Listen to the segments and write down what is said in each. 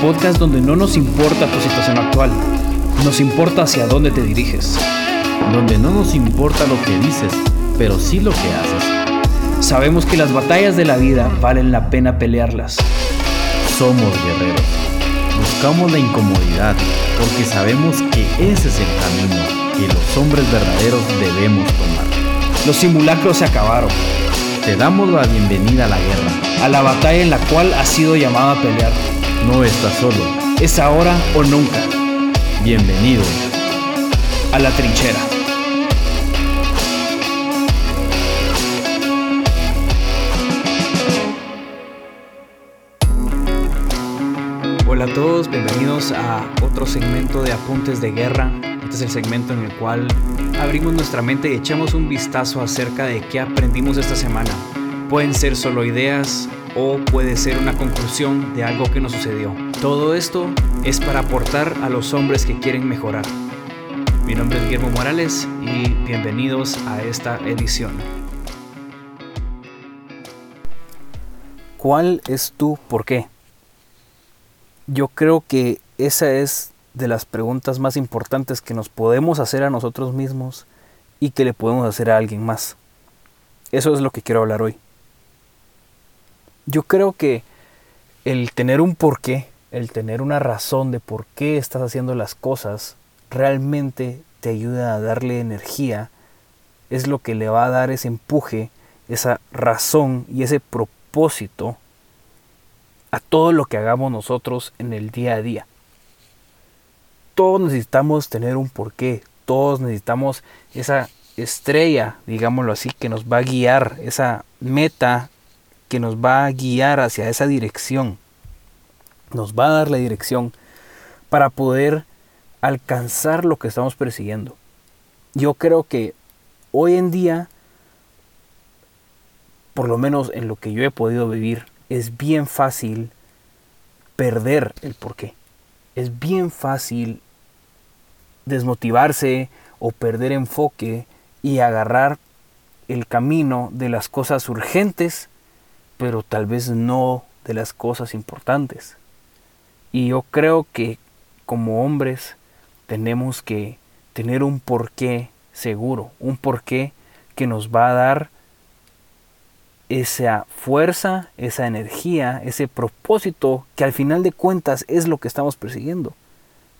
podcast donde no nos importa tu situación actual, nos importa hacia dónde te diriges. Donde no nos importa lo que dices, pero sí lo que haces. Sabemos que las batallas de la vida valen la pena pelearlas. Somos guerreros. Buscamos la incomodidad porque sabemos que ese es el camino que los hombres verdaderos debemos tomar. Los simulacros se acabaron. Te damos la bienvenida a la guerra, a la batalla en la cual has sido llamado a pelear. No estás solo. Es ahora o nunca. Bienvenido a la trinchera. Hola a todos, bienvenidos a otro segmento de Apuntes de Guerra. Este es el segmento en el cual abrimos nuestra mente y echamos un vistazo acerca de qué aprendimos esta semana. Pueden ser solo ideas o puede ser una conclusión de algo que nos sucedió. Todo esto es para aportar a los hombres que quieren mejorar. Mi nombre es Guillermo Morales y bienvenidos a esta edición. ¿Cuál es tu por qué? Yo creo que esa es de las preguntas más importantes que nos podemos hacer a nosotros mismos y que le podemos hacer a alguien más. Eso es lo que quiero hablar hoy. Yo creo que el tener un porqué, el tener una razón de por qué estás haciendo las cosas, realmente te ayuda a darle energía, es lo que le va a dar ese empuje, esa razón y ese propósito a todo lo que hagamos nosotros en el día a día. Todos necesitamos tener un porqué, todos necesitamos esa estrella, digámoslo así, que nos va a guiar, esa meta que nos va a guiar hacia esa dirección. Nos va a dar la dirección para poder alcanzar lo que estamos persiguiendo. Yo creo que hoy en día, por lo menos en lo que yo he podido vivir, es bien fácil perder el porqué. Es bien fácil desmotivarse o perder enfoque y agarrar el camino de las cosas urgentes, pero tal vez no de las cosas importantes. Y yo creo que como hombres tenemos que tener un porqué seguro, un porqué que nos va a dar esa fuerza, esa energía, ese propósito que al final de cuentas es lo que estamos persiguiendo.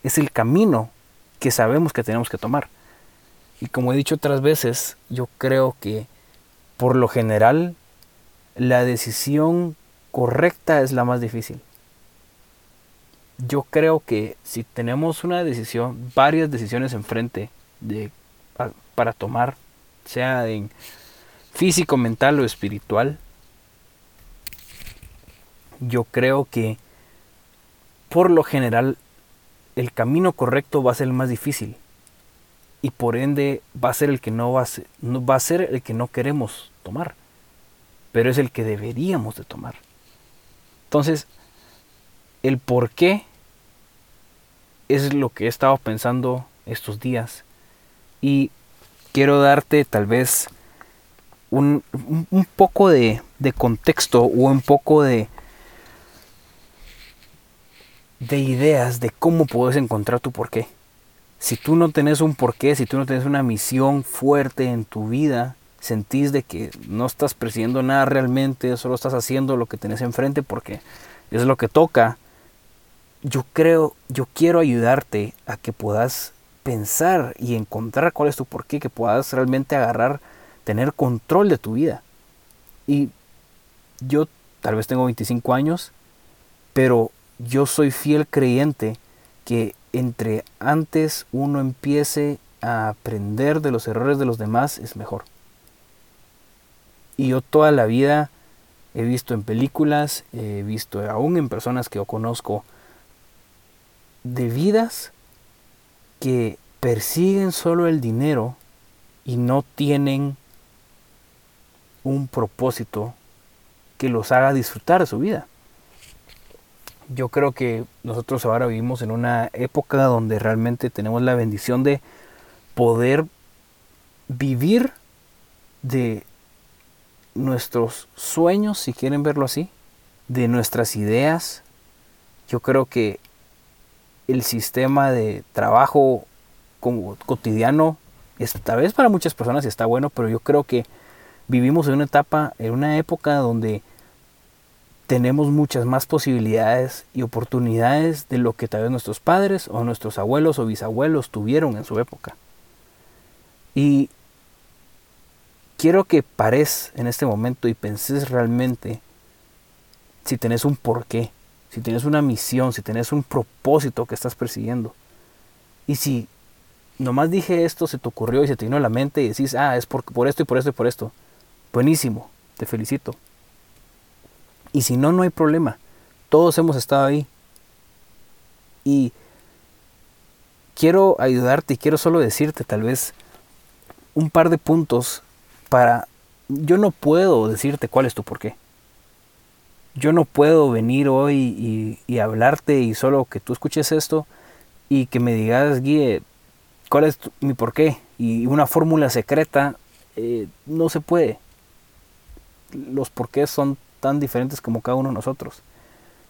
Es el camino que sabemos que tenemos que tomar. Y como he dicho otras veces, yo creo que por lo general la decisión correcta es la más difícil. Yo creo que si tenemos una decisión, varias decisiones enfrente de, para tomar, sea en físico, mental o espiritual, yo creo que por lo general el camino correcto va a ser el más difícil y por ende va a ser el que no va a ser, va a ser el que no queremos tomar, pero es el que deberíamos de tomar. Entonces, el por qué es lo que he estado pensando estos días y quiero darte tal vez un, poco de, contexto o un poco de, de ideas de cómo puedes encontrar tu porqué. Si tú no tenés un porqué, si tú no tienes una misión fuerte en tu vida, sentís de que no estás persiguiendo nada realmente, solo estás haciendo lo que tenés enfrente porque es lo que toca. Yo creo, yo quiero ayudarte a que puedas pensar y encontrar cuál es tu porqué, que puedas realmente agarrar tener control de tu vida. Y yo tal vez tengo 25 años, pero yo soy fiel creyente que entre antes uno empiece a aprender de los errores de los demás es mejor. Y yo toda la vida he visto en películas, he visto aún en personas que yo conozco, de vidas que persiguen solo el dinero y no tienen un propósito que los haga disfrutar de su vida. Yo creo que nosotros ahora vivimos en una época donde realmente tenemos la bendición de poder vivir de nuestros sueños, si quieren verlo así, de nuestras ideas, yo creo que el sistema de trabajo como cotidiano, esta vez para muchas personas está bueno, pero yo creo que vivimos en una etapa, en una época donde tenemos muchas más posibilidades y oportunidades de lo que tal vez nuestros padres o nuestros abuelos o bisabuelos tuvieron en su época. Y quiero que pares en este momento y penses realmente si tenés un porqué, si tienes una misión, si tienes un propósito que estás persiguiendo. Y si nomás dije esto, se te ocurrió y se te vino a la mente y decís, ah, es por, por esto y por esto y por esto. Buenísimo, te felicito. Y si no, no hay problema. Todos hemos estado ahí. Y quiero ayudarte y quiero solo decirte tal vez un par de puntos para... Yo no puedo decirte cuál es tu porqué. Yo no puedo venir hoy y, hablarte y solo que tú escuches esto y que me digas, Guille, cuál es mi porqué. Y una fórmula secreta eh, no se puede. Los porqués son tan diferentes como cada uno de nosotros.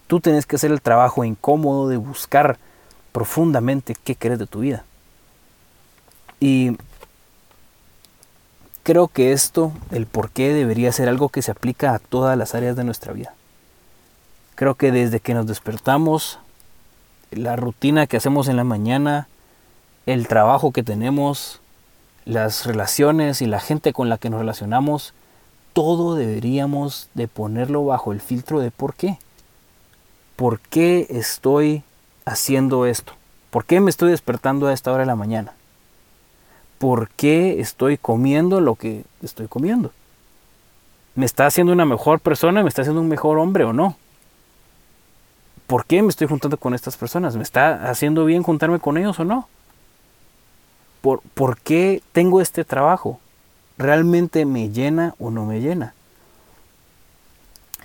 Tú tienes que hacer el trabajo incómodo de buscar profundamente qué quieres de tu vida. Y creo que esto, el por qué, debería ser algo que se aplica a todas las áreas de nuestra vida. Creo que desde que nos despertamos, la rutina que hacemos en la mañana, el trabajo que tenemos, las relaciones y la gente con la que nos relacionamos, todo deberíamos de ponerlo bajo el filtro de por qué. ¿Por qué estoy haciendo esto? ¿Por qué me estoy despertando a esta hora de la mañana? ¿Por qué estoy comiendo lo que estoy comiendo? ¿Me está haciendo una mejor persona? ¿Me está haciendo un mejor hombre o no? ¿Por qué me estoy juntando con estas personas? ¿Me está haciendo bien juntarme con ellos o no? ¿Por, ¿por qué tengo este trabajo? realmente me llena o no me llena.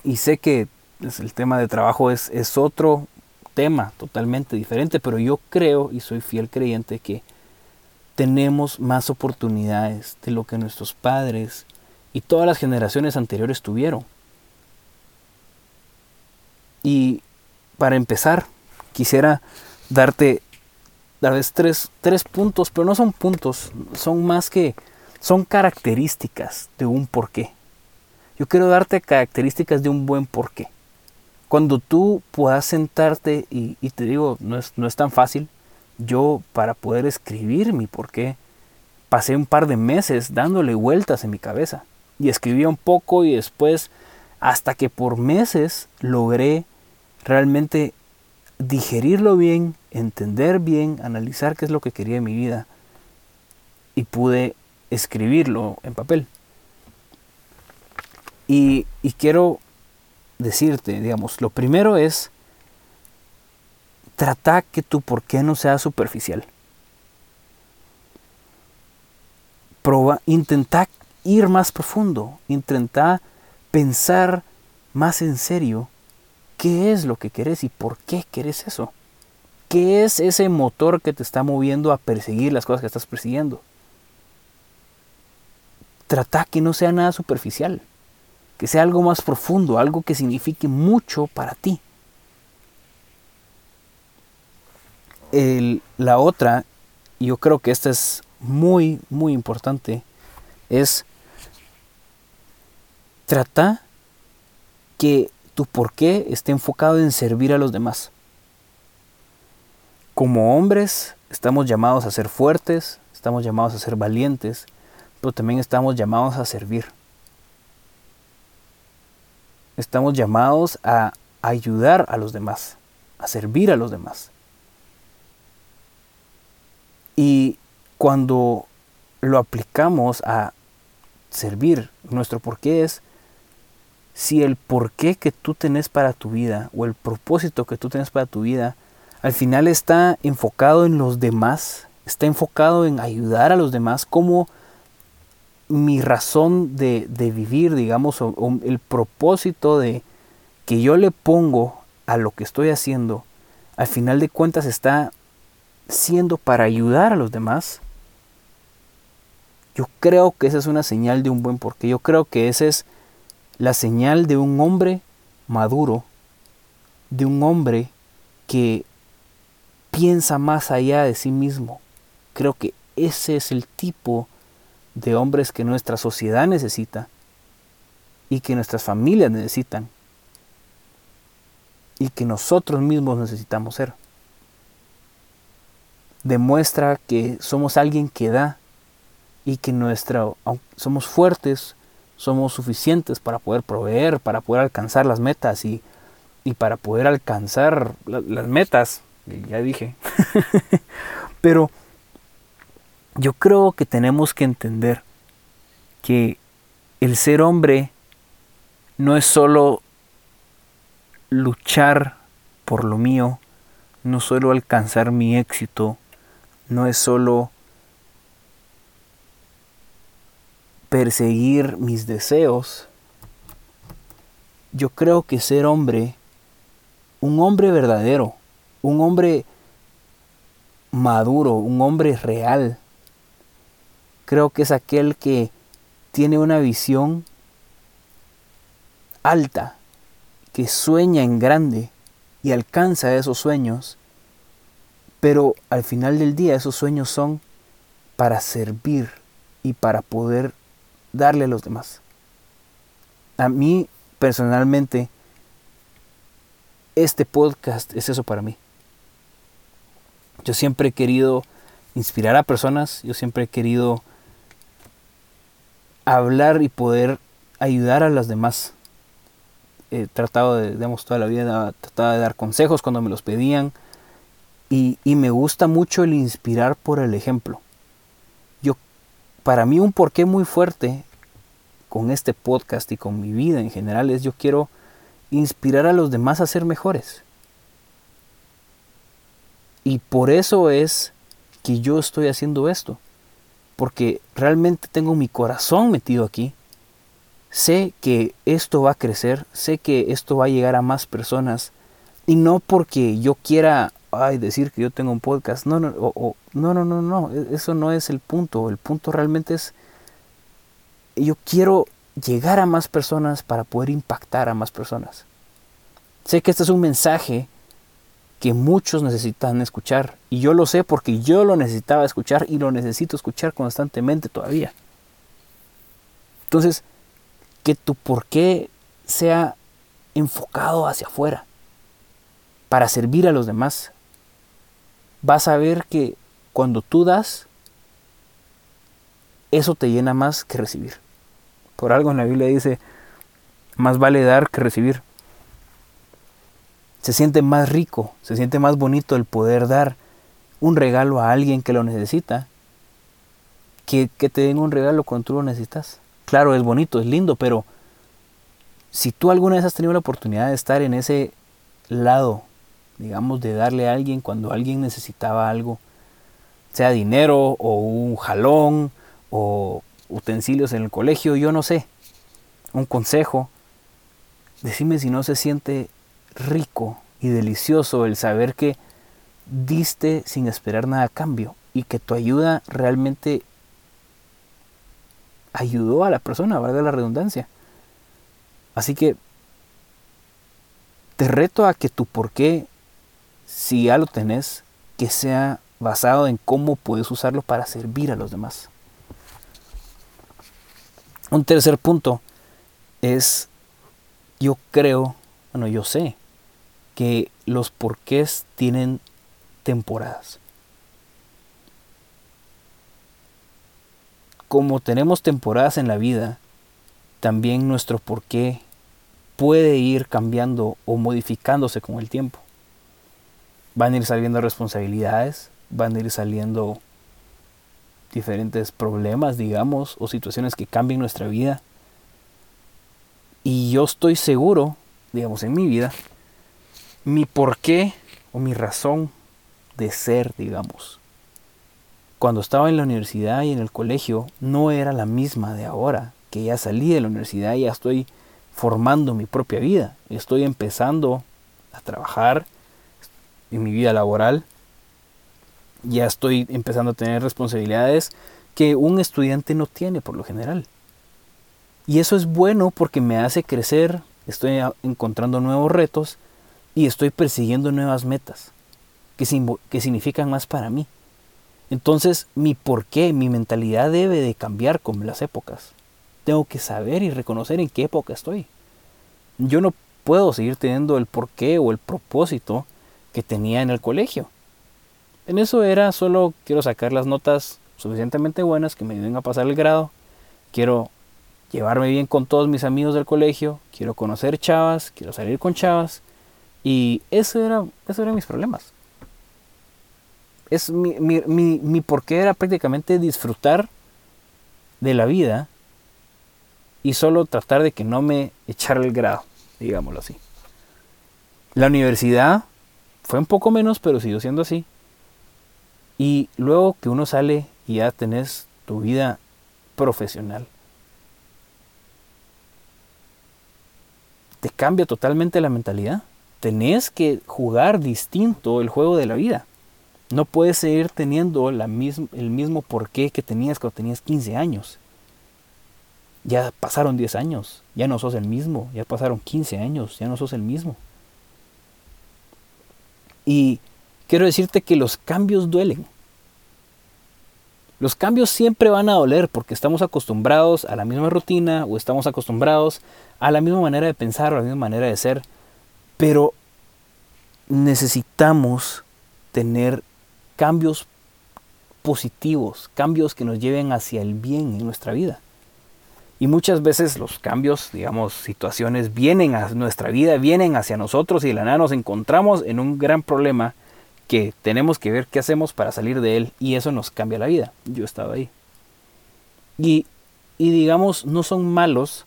Y sé que pues, el tema de trabajo es, es otro tema totalmente diferente, pero yo creo y soy fiel creyente que tenemos más oportunidades de lo que nuestros padres y todas las generaciones anteriores tuvieron. Y para empezar, quisiera darte tal vez tres, tres puntos, pero no son puntos, son más que son características de un porqué. Yo quiero darte características de un buen porqué. Cuando tú puedas sentarte y, te digo, no es, no es tan fácil, yo para poder escribir mi porqué, pasé un par de meses dándole vueltas en mi cabeza. Y escribía un poco y después, hasta que por meses logré realmente digerirlo bien, entender bien, analizar qué es lo que quería en mi vida. Y pude escribirlo en papel. Y, quiero decirte, digamos, lo primero es tratar que tu por qué no sea superficial. Proba, intenta ir más profundo, intenta pensar más en serio qué es lo que querés y por qué querés eso. ¿Qué es ese motor que te está moviendo a perseguir las cosas que estás persiguiendo? trata que no sea nada superficial, que sea algo más profundo, algo que signifique mucho para ti. La otra, yo creo que esta es muy, muy importante, es trata que tu porqué esté enfocado en servir a los demás. Como hombres estamos llamados a ser fuertes, estamos llamados a ser valientes, pero también estamos llamados a servir. Estamos llamados a ayudar a los demás, a servir a los demás. Y cuando lo aplicamos a servir, nuestro porqué es si el porqué que tú tenés para tu vida o el propósito que tú tienes para tu vida al final está enfocado en los demás, está enfocado en ayudar a los demás, como mi razón de, vivir, digamos, o, el propósito de que yo le pongo a lo que estoy haciendo, al final de cuentas está siendo para ayudar a los demás, yo creo que esa es una señal de un buen porqué. Yo creo que esa es la señal de un hombre maduro de un hombre que piensa más allá de sí mismo. Creo que ese es el tipo de hombres que nuestra sociedad necesita y que nuestras familias necesitan y que nosotros mismos necesitamos ser. Demuestra que somos alguien que da y que nuestra, somos fuertes, somos suficientes para poder proveer, para poder alcanzar las metas y, para poder alcanzar las metas, ya dije. Pero yo creo que tenemos que entender que el ser hombre no es solo luchar por lo mío, no solo alcanzar mi éxito, no es solo perseguir mis deseos. Yo creo que ser hombre, un hombre verdadero, un hombre maduro, un hombre real, creo que es aquel que tiene una visión alta, que sueña en grande y alcanza esos sueños, pero al final del día esos sueños son para servir y para poder darle a los demás. A mí personalmente, este podcast es eso para mí. Yo siempre he querido inspirar a personas, yo siempre he querido hablar y poder ayudar a las demás. He tratado de, digamos, toda la vida, tratado de dar consejos cuando me los pedían. Y, me gusta mucho el inspirar por el ejemplo para mí un porqué muy fuerte con este podcast y con mi vida en general es yo quiero inspirar a los demás a ser mejores. Y por eso es que yo estoy haciendo esto. Porque realmente tengo mi corazón metido aquí. Sé que esto va a crecer, sé que esto va a llegar a más personas. Y no porque yo quiera ay, decir que yo tengo un podcast. No, no, no, no, no, no, e, eso no es el punto. El punto realmente es, yo quiero llegar a más personas para poder impactar a más personas. Sé que este es un mensaje que muchos necesitan escuchar. Y yo lo sé porque yo lo necesitaba escuchar y lo necesito escuchar constantemente todavía. Entonces, que tu por qué sea enfocado hacia afuera, para servir a los demás, vas a ver que cuando tú das, eso te llena más que recibir. Por algo en la Biblia dice, más vale dar que recibir. Se siente más rico, se siente más bonito el poder dar un regalo a alguien que lo necesita, que, que te den un regalo cuando tú lo necesitas. Claro, es bonito, es lindo, pero si tú alguna vez has tenido la oportunidad de estar en ese lado digamos, de darle a alguien cuando alguien necesitaba algo, sea dinero o un jalón o utensilios en el colegio, yo no sé, un consejo. Decime si no se siente rico y delicioso el saber que diste sin esperar nada a cambio y que tu ayuda realmente ayudó a la persona, valga la redundancia. Así que te reto a que tu por qué si ya lo tenés, que sea basado en cómo puedes usarlo para servir a los demás. Un tercer punto es, yo creo, bueno, yo sé que los porqués tienen temporadas. Como tenemos temporadas en la vida, también nuestro porqué puede ir cambiando o modificándose con el tiempo van a ir saliendo responsabilidades, van a ir saliendo diferentes problemas, digamos, o situaciones que cambien nuestra vida. Y yo estoy seguro, digamos, en mi vida, mi porqué o mi razón de ser, digamos, cuando estaba en la universidad y en el colegio, no era la misma de ahora, que ya salí de la universidad y ya estoy formando mi propia vida, estoy empezando a trabajar, en mi vida laboral. Ya estoy empezando a tener responsabilidades que un estudiante no tiene por lo general. Y eso es bueno porque me hace crecer estoy encontrando nuevos retos y estoy persiguiendo nuevas metas que, que significan más para mí. Entonces mi porqué, mi mentalidad debe de cambiar con las épocas. Tengo que saber y reconocer en qué época estoy. Yo no puedo seguir teniendo el porqué o el propósito que tenía en el colegio. En eso era solo quiero sacar las notas suficientemente buenas que me ayuden a pasar el grado. Quiero llevarme bien con todos mis amigos del colegio. Quiero conocer chavas. Quiero salir con chavas. Y eso era, eso eran mis problemas. Es mi, mi, mi, mi porqué era prácticamente disfrutar de la vida y solo tratar de que no me echara el grado, digámoslo así. La universidad fue un poco menos, pero siguió siendo así. Y luego que uno sale y ya tenés tu vida profesional, te cambia totalmente la mentalidad. Tenés que jugar distinto el juego de la vida. No puedes seguir teniendo la el mismo porqué que tenías cuando tenías 15 años. Ya pasaron 10 años, ya no sos el mismo, ya pasaron 15 años, ya no sos el mismo. Y quiero decirte que los cambios duelen. Los cambios siempre van a doler porque estamos acostumbrados a la misma rutina o estamos acostumbrados a la misma manera de pensar o a la misma manera de ser. Pero necesitamos tener cambios positivos, cambios que nos lleven hacia el bien en nuestra vida. Y muchas veces los cambios, digamos, situaciones vienen a nuestra vida, vienen hacia nosotros y de la nada nos encontramos en un gran problema que tenemos que ver qué hacemos para salir de él y eso nos cambia la vida. Yo estaba ahí. Y, y digamos, no son malos,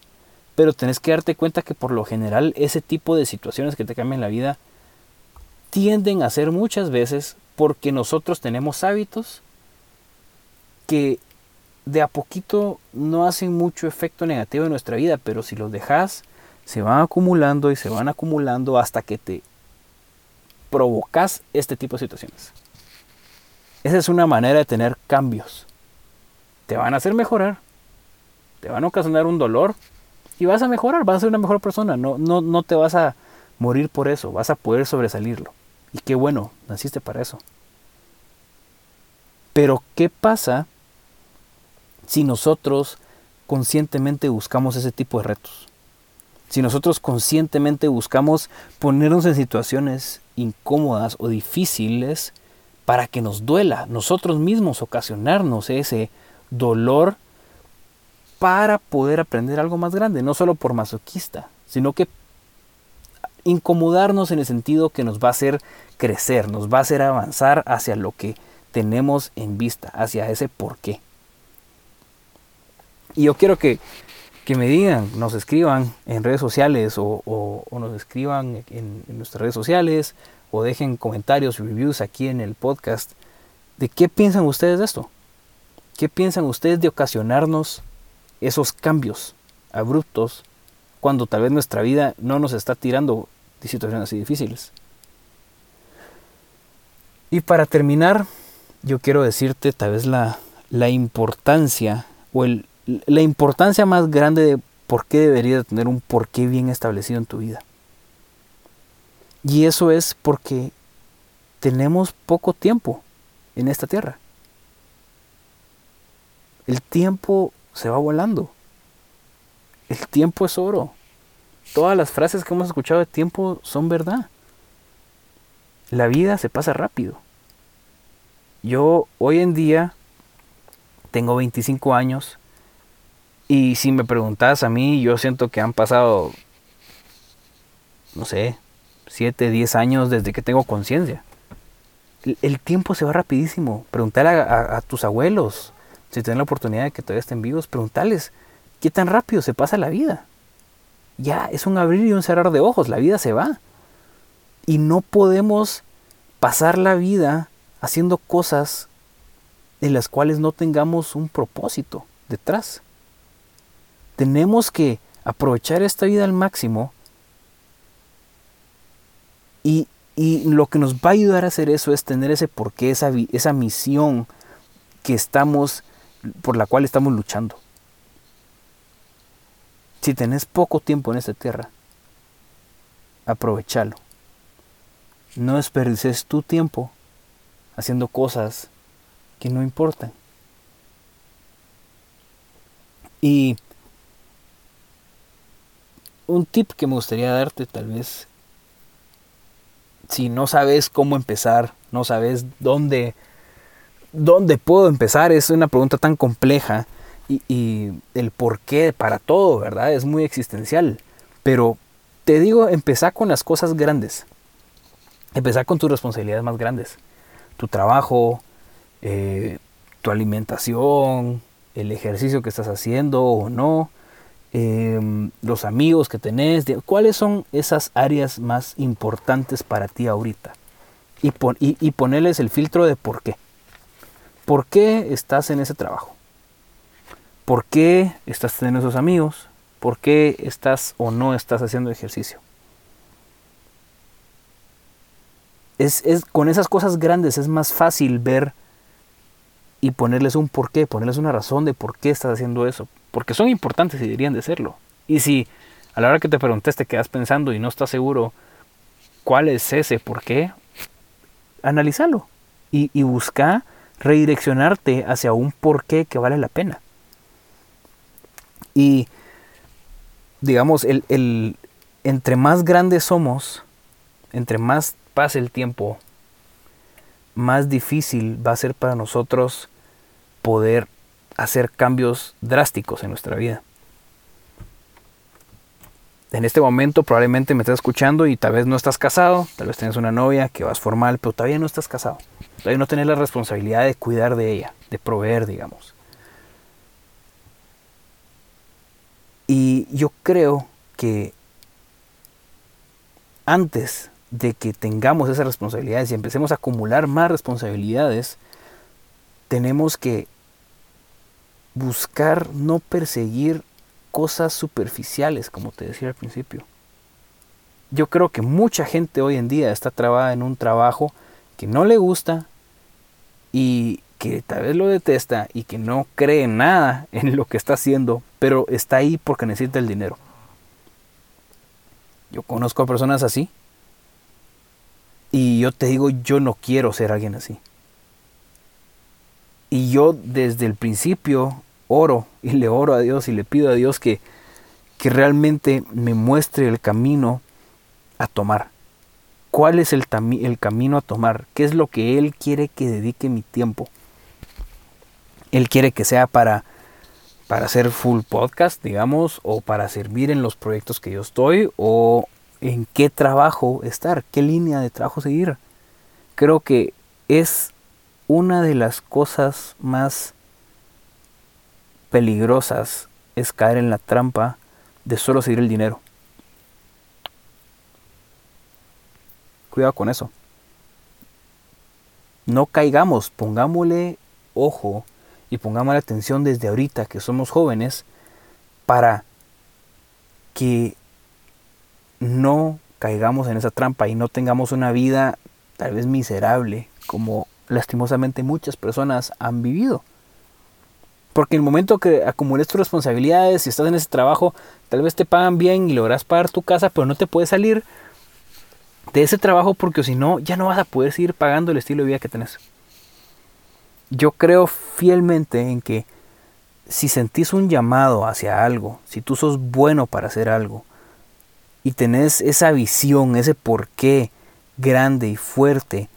pero tenés que darte cuenta que por lo general ese tipo de situaciones que te cambian la vida tienden a ser muchas veces porque nosotros tenemos hábitos que de a poquito no hacen mucho efecto negativo en nuestra vida, pero si los dejas, se van acumulando y se van acumulando hasta que te provocas este tipo de situaciones. Esa es una manera de tener cambios. Te van a hacer mejorar, te van a ocasionar un dolor y vas a mejorar, vas a ser una mejor persona. No, no, no te vas a morir por eso, vas a poder sobresalirlo. Y qué bueno, naciste para eso. Pero ¿qué pasa si nosotros conscientemente buscamos ese tipo de retos. Si nosotros conscientemente buscamos ponernos en situaciones incómodas o difíciles para que nos duela, nosotros mismos ocasionarnos ese dolor para poder aprender algo más grande, no solo por masoquista, sino que incomodarnos en el sentido que nos va a hacer crecer, nos va a hacer avanzar hacia lo que tenemos en vista, hacia ese porqué. Y yo quiero que, me digan, nos escriban en redes sociales o, nos escriban en, nuestras redes sociales o dejen comentarios reviews aquí en el podcast de qué piensan ustedes de esto. ¿Qué piensan ustedes de ocasionarnos esos cambios abruptos cuando tal vez nuestra vida no nos está tirando de situaciones así difíciles? Y para terminar, yo quiero decirte tal vez la, la importancia o el, la importancia más grande de por qué deberías tener un porqué bien establecido en tu vida. Y eso es porque tenemos poco tiempo en esta tierra. El tiempo se va volando. El tiempo es oro. Todas las frases que hemos escuchado de tiempo son verdad. La vida se pasa rápido. Yo hoy en día tengo 25 años y si me preguntas a mí, yo siento que han pasado, no sé, 7, 10 años desde que tengo conciencia. El, tiempo se va rapidísimo. Preguntale a, tus abuelos, si tienen la oportunidad de que todavía estén vivos, preguntarles qué tan rápido se pasa la vida. Ya es un abrir y un cerrar de ojos, la vida se va. Y no podemos pasar la vida haciendo cosas en las cuales no tengamos un propósito detrás tenemos que aprovechar esta vida al máximo y, lo que nos va a ayudar a hacer eso es tener ese porqué, esa, esa misión que estamos, por la cual estamos luchando. Si tenés poco tiempo en esta tierra, aprovechalo. No desperdices tu tiempo haciendo cosas que no importan. Y un tip que me gustaría darte tal vez, si no sabes cómo empezar, no sabes dónde, dónde puedo empezar, es una pregunta tan compleja y, y el por qué para todo, ¿verdad? Es muy existencial. Pero te digo, empezar con las cosas grandes. Empezar con tus responsabilidades más grandes. Tu trabajo, eh, tu alimentación, el ejercicio que estás haciendo o no, em, los amigos que tenés, cuáles son esas áreas más importantes para ti ahorita. Y, y ponerles el filtro de por qué. ¿Por qué estás en ese trabajo? ¿Por qué estás teniendo esos amigos? por qué estás o no estás haciendo ejercicio. Es, con esas cosas grandes es más fácil ver y ponerles un porqué, ponerles una razón de por qué estás haciendo eso. Porque son importantes y deberían de serlo. Y si a la hora que te preguntes te quedas pensando y no estás seguro cuál es ese por qué, analízalo y, busca redireccionarte hacia un porqué que vale la pena. Y digamos, el, entre más grandes somos, entre más pase el tiempo, más difícil va a ser para nosotros poder hacer cambios drásticos en nuestra vida. En este momento probablemente me estás escuchando y tal vez no estás casado, tal vez tienes una novia que vas formal, pero todavía no estás casado. Todavía no tienes la responsabilidad de cuidar de ella, de proveer, digamos. Y yo creo que antes de que tengamos esas responsabilidades y empecemos a acumular más responsabilidades, tenemos que buscar no perseguir cosas superficiales, como te decía al principio. Yo creo que mucha gente hoy en día está trabada en un trabajo que no le gusta y que tal vez lo detesta y que no cree nada en lo que está haciendo, pero está ahí porque necesita el dinero. Yo conozco a personas así y yo te digo, yo no quiero ser alguien así. Y yo desde el principio oro y le oro a Dios y le pido a Dios que, que realmente me muestre el camino a tomar. ¿Cuál es el, el camino a tomar? ¿Qué es lo que Él quiere que dedique mi tiempo? Él quiere que sea para, para hacer full podcast, digamos, o para servir en los proyectos que yo estoy, o en qué trabajo estar, qué línea de trabajo seguir. Creo que es una de las cosas más peligrosas es caer en la trampa de solo seguir el dinero. Cuidado con eso. No caigamos, pongámosle ojo y pongamos la atención desde ahorita que somos jóvenes para que no caigamos en esa trampa y no tengamos una vida tal vez miserable como lastimosamente muchas personas han vivido. Porque el momento que acumules tus responsabilidades y estás en ese trabajo, tal vez te pagan bien y logras pagar tu casa, pero no te puedes salir de ese trabajo porque si no, ya no vas a poder seguir pagando el estilo de vida que tenés. Yo creo fielmente en que si sentís un llamado hacia algo, si tú sos bueno para hacer algo, y tenés esa visión, ese porqué grande y fuerte,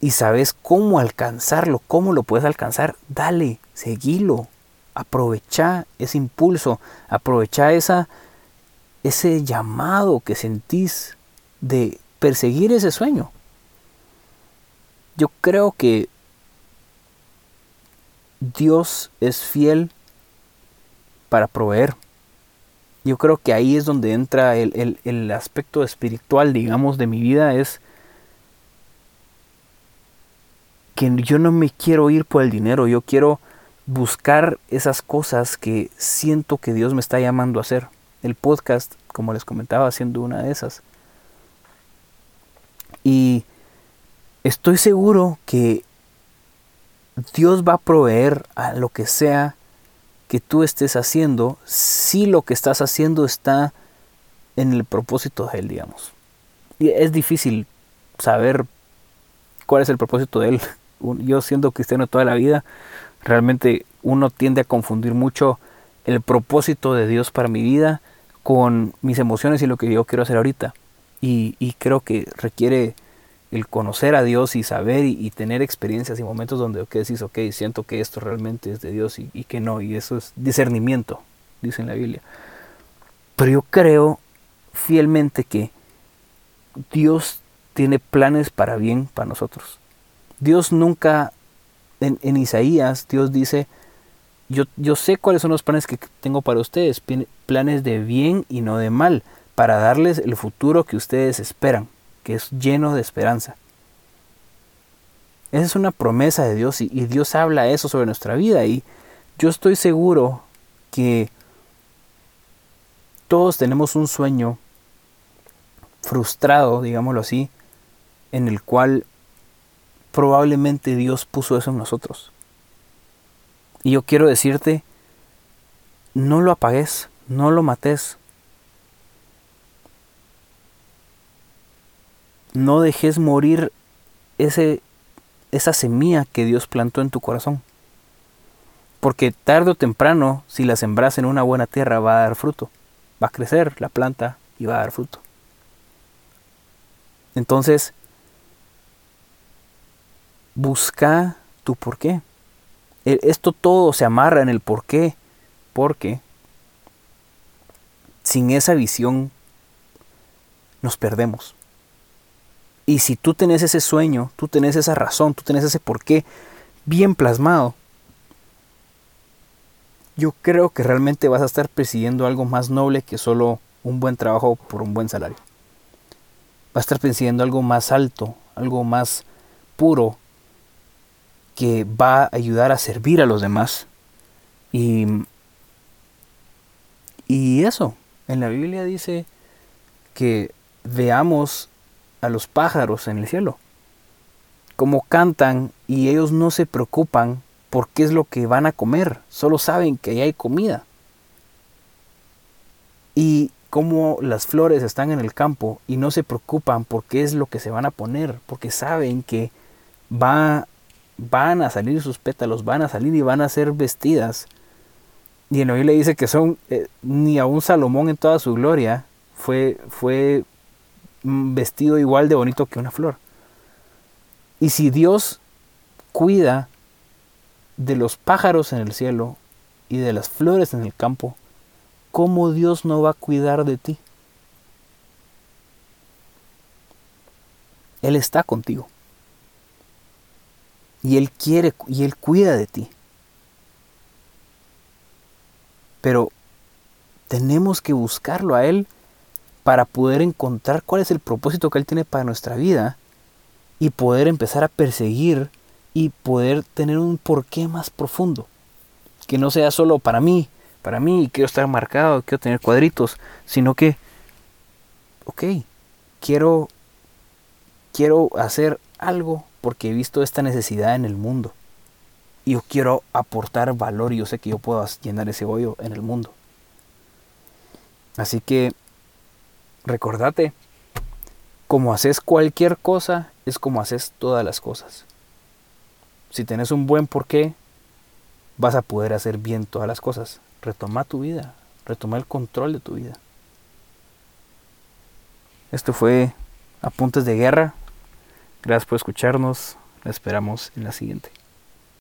y sabes cómo alcanzarlo, cómo lo puedes alcanzar, dale, seguilo, aprovecha ese impulso, aprovecha esa, ese llamado que sentís de perseguir ese sueño. Yo creo que Dios es fiel para proveer. Yo creo que ahí es donde entra el, aspecto espiritual, digamos, de mi vida, es que yo no me quiero ir por el dinero, yo quiero buscar esas cosas que siento que Dios me está llamando a hacer. El podcast, como les comentaba, siendo una de esas. Y estoy seguro que Dios va a proveer a lo que sea que tú estés haciendo si lo que estás haciendo está en el propósito de Él, digamos. Y es difícil saber cuál es el propósito de Él. Yo siendo cristiano toda la vida, realmente uno tiende a confundir mucho el propósito de Dios para mi vida con mis emociones y lo que yo quiero hacer ahorita. Y, y creo que requiere el conocer a Dios y saber y, tener experiencias y momentos donde okay, decís, ok, siento que esto realmente es de Dios y, y, que no, y eso es discernimiento, dice en la Biblia. Pero yo creo fielmente que Dios tiene planes para bien para nosotros. Dios nunca, en, en Isaías, Dios dice, yo, yo sé cuáles son los planes que tengo para ustedes, planes de bien y no de mal, para darles el futuro que ustedes esperan que es lleno de esperanza. Esa es una promesa de Dios y, Dios habla eso sobre nuestra vida y yo estoy seguro que todos tenemos un sueño frustrado, digámoslo así, en el cual probablemente Dios puso eso en nosotros. Y yo quiero decirte, no lo apagues, no lo mates, no dejes morir ese, esa semilla que Dios plantó en tu corazón. Porque tarde o temprano, si la sembras en una buena tierra, va a dar fruto. Va a crecer la planta y va a dar fruto. Entonces, busca tu por qué. E, esto todo se amarra en el por qué. Porque sin esa visión nos perdemos. Y si tú tenés ese sueño, tú tenés esa razón, tú tenés ese porqué bien plasmado, yo creo que realmente vas a estar persiguiendo algo más noble que solo un buen trabajo por un buen salario. Vas a estar persiguiendo algo más alto, algo más puro, que va a ayudar a servir a los demás. Y, y eso, en la Biblia dice que veamos a los pájaros en el cielo. Como cantan y ellos no se preocupan por qué es lo que van a comer, solo saben que ahí hay comida. Y como las flores están en el campo y no se preocupan por qué es lo que se van a poner, porque saben que va, van a salir sus pétalos, van a salir y van a ser vestidas. Y en la Biblia dice que son, eh, ni a un Salomón en toda su gloria fue, fue vestido igual de bonito que una flor. Y si Dios cuida de los pájaros en el cielo y de las flores en el campo, ¿cómo Dios no va a cuidar de ti? Él está contigo. Y Él quiere y Él cuida de ti. Pero tenemos que buscarlo a Él para poder encontrar cuál es el propósito que Él tiene para nuestra vida y poder empezar a perseguir y poder tener un porqué más profundo. Que no sea solo para mí, para mí quiero estar marcado, quiero tener cuadritos, sino que, ok, quiero, quiero hacer algo porque he visto esta necesidad en el mundo. Y yo quiero aportar valor y yo sé que yo puedo llenar ese hoyo en el mundo. Así que Recordate, como haces cualquier cosa, es como haces todas las cosas. Si tienes un buen porqué, vas a poder hacer bien todas las cosas. Retoma tu vida, retoma el control de tu vida. Esto fue Apuntes de Guerra. Gracias por escucharnos. La esperamos en la siguiente.